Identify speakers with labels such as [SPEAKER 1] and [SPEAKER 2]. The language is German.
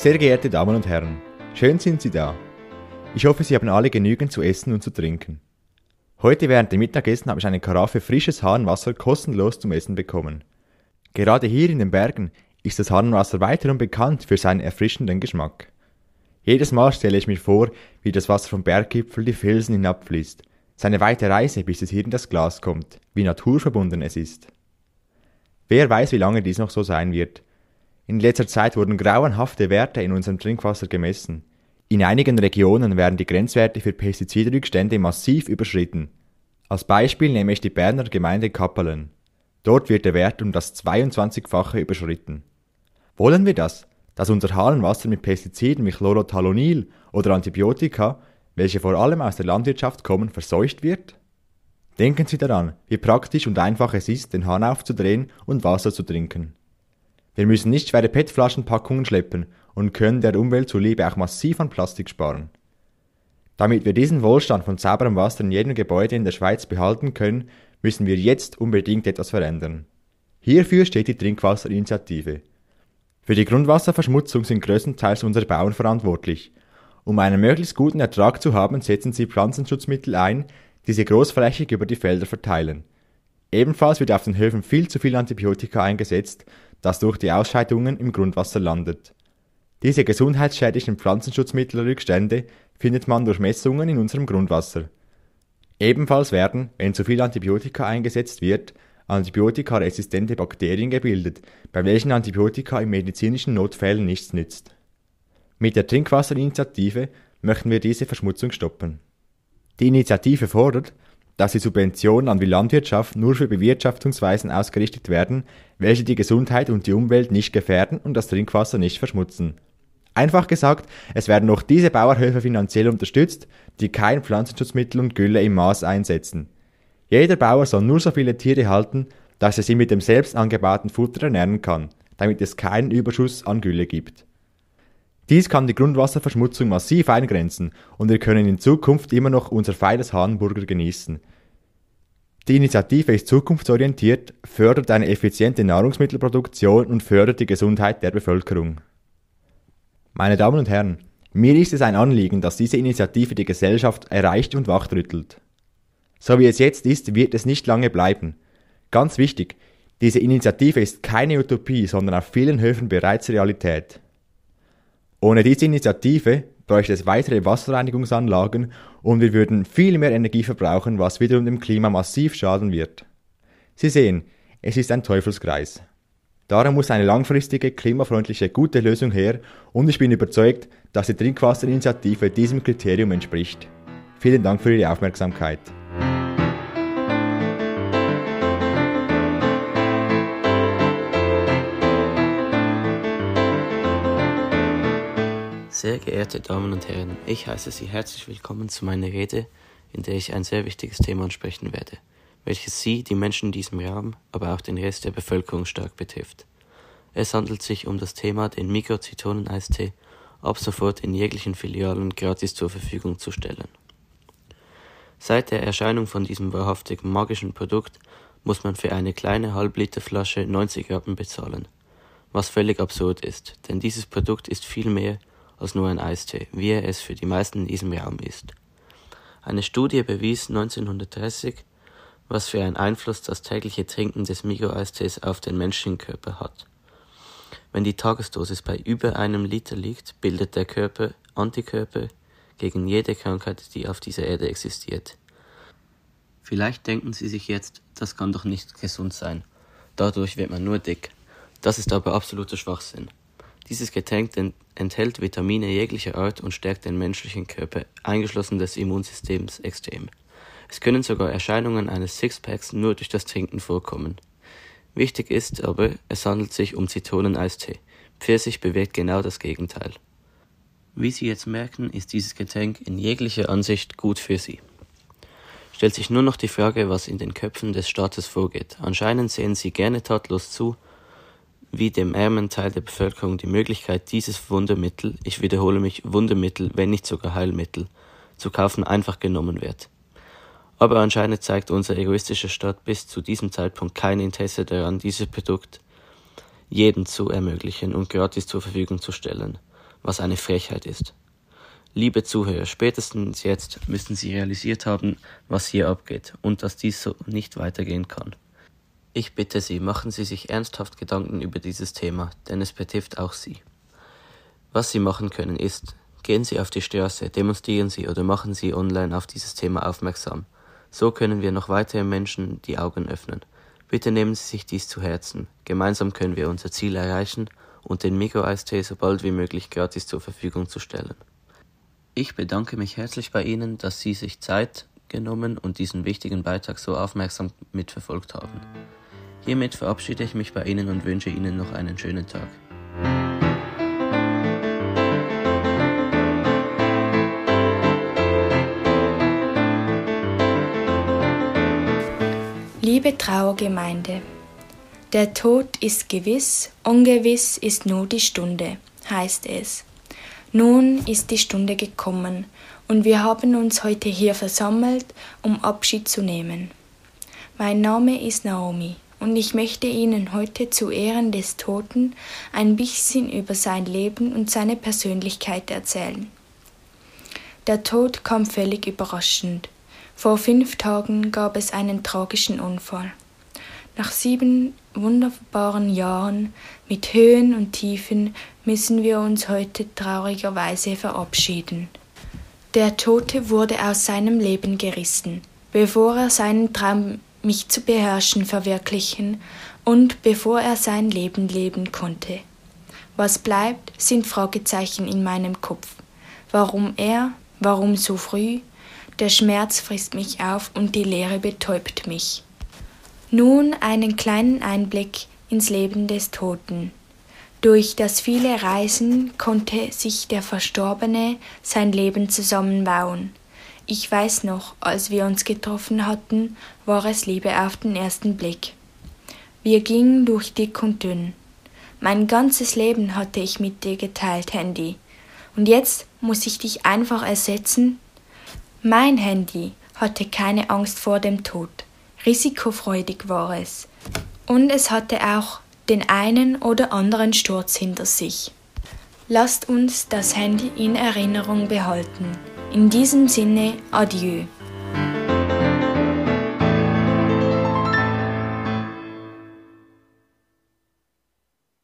[SPEAKER 1] Sehr geehrte Damen und Herren, schön sind Sie da. Ich hoffe, Sie haben alle genügend zu essen und zu trinken. Heute während dem Mittagessen habe ich eine Karaffe frisches Hahnenwasser kostenlos zum Essen bekommen. Gerade hier in den Bergen ist das Hahnenwasser weiterum bekannt für seinen erfrischenden Geschmack. Jedes Mal stelle ich mir vor, wie das Wasser vom Berggipfel die Felsen hinabfließt, seine weite Reise, bis es hier in das Glas kommt, wie naturverbunden es ist. Wer weiß, wie lange dies noch so sein wird. In letzter Zeit wurden grauenhafte Werte in unserem Trinkwasser gemessen. In einigen Regionen werden die Grenzwerte für Pestizidrückstände massiv überschritten. Als Beispiel nehme ich die Berner Gemeinde Kappelen. Dort wird der Wert um das 22-fache überschritten. Wollen wir das? Dass unser Hallenwasser mit Pestiziden wie Chlorothalonil oder Antibiotika, welche vor allem aus der Landwirtschaft kommen, verseucht wird? Denken Sie daran, wie praktisch und einfach es ist, den Hahn aufzudrehen und Wasser zu trinken. Wir müssen nicht schwere PET-Flaschenpackungen schleppen und können der Umwelt zuliebe auch massiv an Plastik sparen. Damit wir diesen Wohlstand von sauberem Wasser in jedem Gebäude in der Schweiz behalten können, müssen wir jetzt unbedingt etwas verändern. Hierfür steht die Trinkwasserinitiative. Für die Grundwasserverschmutzung sind größtenteils unsere Bauern verantwortlich. Um einen möglichst guten Ertrag zu haben, setzen sie Pflanzenschutzmittel ein, die sie großflächig über die Felder verteilen. Ebenfalls wird auf den Höfen viel zu viel Antibiotika eingesetzt, das durch die Ausscheidungen im Grundwasser landet. Diese gesundheitsschädlichen Pflanzenschutzmittelrückstände findet man durch Messungen in unserem Grundwasser. Ebenfalls werden, wenn zu viel Antibiotika eingesetzt wird, antibiotikaresistente Bakterien gebildet, bei welchen Antibiotika in medizinischen Notfällen nichts nützt. Mit der Trinkwasserinitiative möchten wir diese Verschmutzung stoppen. Die Initiative fordert, dass die Subventionen an die Landwirtschaft nur für Bewirtschaftungsweisen ausgerichtet werden, welche die Gesundheit und die Umwelt nicht gefährden und das Trinkwasser nicht verschmutzen. Einfach gesagt, es werden noch diese Bauerhöfe finanziell unterstützt, die kein Pflanzenschutzmittel und Gülle im Maß einsetzen. Jeder Bauer soll nur so viele Tiere halten, dass er sie mit dem selbst angebauten Futter ernähren kann, damit es keinen Überschuss an Gülle gibt. Dies kann die Grundwasserverschmutzung massiv eingrenzen und wir können in Zukunft immer noch unser feines Hahnenburger genießen. Die Initiative ist zukunftsorientiert, fördert eine effiziente Nahrungsmittelproduktion und fördert die Gesundheit der Bevölkerung. Meine Damen und Herren, mir ist es ein Anliegen, dass diese Initiative die Gesellschaft erreicht und wachrüttelt. So wie es jetzt ist, wird es nicht lange bleiben. Ganz wichtig, diese Initiative ist keine Utopie, sondern auf vielen Höfen bereits Realität. Ohne diese Initiative bräuchte es weitere Wasserreinigungsanlagen und wir würden viel mehr Energie verbrauchen, was wiederum dem Klima massiv schaden wird. Sie sehen, es ist ein Teufelskreis. Darum muss eine langfristige, klimafreundliche, gute Lösung her und ich bin überzeugt, dass die Trinkwasserinitiative diesem Kriterium entspricht. Vielen Dank für Ihre Aufmerksamkeit.
[SPEAKER 2] Sehr geehrte Damen und Herren, ich heiße Sie herzlich willkommen zu meiner Rede, in der ich ein sehr wichtiges Thema ansprechen werde welches sie, die Menschen in diesem Raum, aber auch den Rest der Bevölkerung stark betrifft. Es handelt sich um das Thema, den Mikrozitonen-Eistee ab sofort in jeglichen Filialen gratis zur Verfügung zu stellen. Seit der Erscheinung von diesem wahrhaftig magischen Produkt muss man für eine kleine Halbliterflasche 90 Rappen bezahlen, was völlig absurd ist, denn dieses Produkt ist viel mehr als nur ein Eistee, wie er es für die meisten in diesem Raum ist. Eine Studie bewies 1930, was für einen Einfluss das tägliche Trinken des Mikroeistees auf den menschlichen Körper hat. Wenn die Tagesdosis bei über einem Liter liegt, bildet der Körper Antikörper gegen jede Krankheit, die auf dieser Erde existiert. Vielleicht denken Sie sich jetzt, das kann doch nicht gesund sein. Dadurch wird man nur dick. Das ist aber absoluter Schwachsinn. Dieses Getränk enthält Vitamine jeglicher Art und stärkt den menschlichen Körper, eingeschlossen des Immunsystems, extrem. Es können sogar Erscheinungen eines Sixpacks nur durch das Trinken vorkommen. Wichtig ist aber, es handelt sich um Zitroneneistee. Pfirsich bewirkt genau das Gegenteil. Wie Sie jetzt merken, ist dieses Getränk in jeglicher Ansicht gut für Sie. Stellt sich nur noch die Frage, was in den Köpfen des Staates vorgeht. Anscheinend sehen Sie gerne tatlos zu, wie dem ärmeren Teil der Bevölkerung die Möglichkeit, dieses Wundermittel, ich wiederhole mich, Wundermittel, wenn nicht sogar Heilmittel, zu kaufen, einfach genommen wird. Aber anscheinend zeigt unser egoistischer Staat bis zu diesem Zeitpunkt kein Interesse daran, dieses Produkt jedem zu ermöglichen und gratis zur Verfügung zu stellen. was eine Frechheit ist. Liebe Zuhörer, spätestens jetzt müssten Sie realisiert haben, was hier abgeht und dass dies so nicht weitergehen kann. Ich bitte Sie, machen Sie sich ernsthaft Gedanken über dieses Thema, denn es betrifft auch Sie. Was Sie machen können ist, gehen Sie auf die Straße, demonstrieren Sie oder machen Sie online auf dieses Thema aufmerksam. So können wir noch weitere Menschen die Augen öffnen. Bitte nehmen Sie sich dies zu Herzen. Gemeinsam können wir unser Ziel erreichen und den Mikroeistee so bald wie möglich gratis zur Verfügung zu stellen. Ich bedanke mich herzlich bei Ihnen, dass Sie sich Zeit genommen und diesen wichtigen Beitrag so aufmerksam mitverfolgt haben. Hiermit verabschiede ich mich bei Ihnen und wünsche Ihnen noch einen schönen Tag.
[SPEAKER 3] Liebe Trauergemeinde, der Tod ist gewiss, ungewiss ist nur die Stunde, heißt es. Nun ist die Stunde gekommen und wir haben uns heute hier versammelt, um Abschied zu nehmen. Mein Name ist Naomi und ich möchte Ihnen heute zu Ehren des Toten ein bisschen über sein Leben und seine Persönlichkeit erzählen. Der Tod kam völlig überraschend. Vor fünf Tagen gab es einen tragischen Unfall. Nach sieben wunderbaren Jahren mit Höhen und Tiefen müssen wir uns heute traurigerweise verabschieden. Der Tote wurde aus seinem Leben gerissen, bevor er seinen Traum, mich zu beherrschen, verwirklichen und bevor er sein Leben leben konnte. Was bleibt, sind Fragezeichen in meinem Kopf. Warum er? Warum so früh? Der Schmerz frisst mich auf und die Leere betäubt mich. Nun einen kleinen Einblick ins Leben des Toten. Durch das viele Reisen konnte sich der Verstorbene sein Leben zusammenbauen. Ich weiß noch, als wir uns getroffen hatten, war es Liebe auf den ersten Blick. Wir gingen durch dick und dünn. Mein ganzes Leben hatte ich mit dir geteilt, Handy. Und jetzt muss ich dich einfach ersetzen? Mein Handy hatte keine Angst vor dem Tod risikofreudig war es. Und es hatte auch den einen oder anderen Sturz hinter sich. Lasst uns das Handy in Erinnerung behalten. In diesem Sinne, adieu.